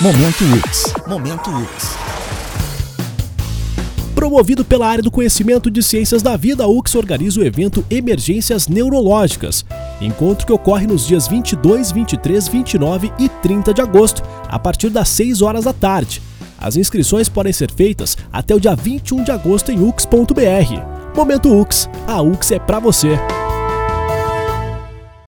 Momento UX. Momento UX. Promovido pela área do conhecimento de ciências da vida, a UX organiza o evento Emergências Neurológicas. Encontro que ocorre nos dias 22, 23, 29 e 30 de agosto, a partir das 6 horas da tarde. As inscrições podem ser feitas até o dia 21 de agosto em ux.br. Momento UX, a UX é para você.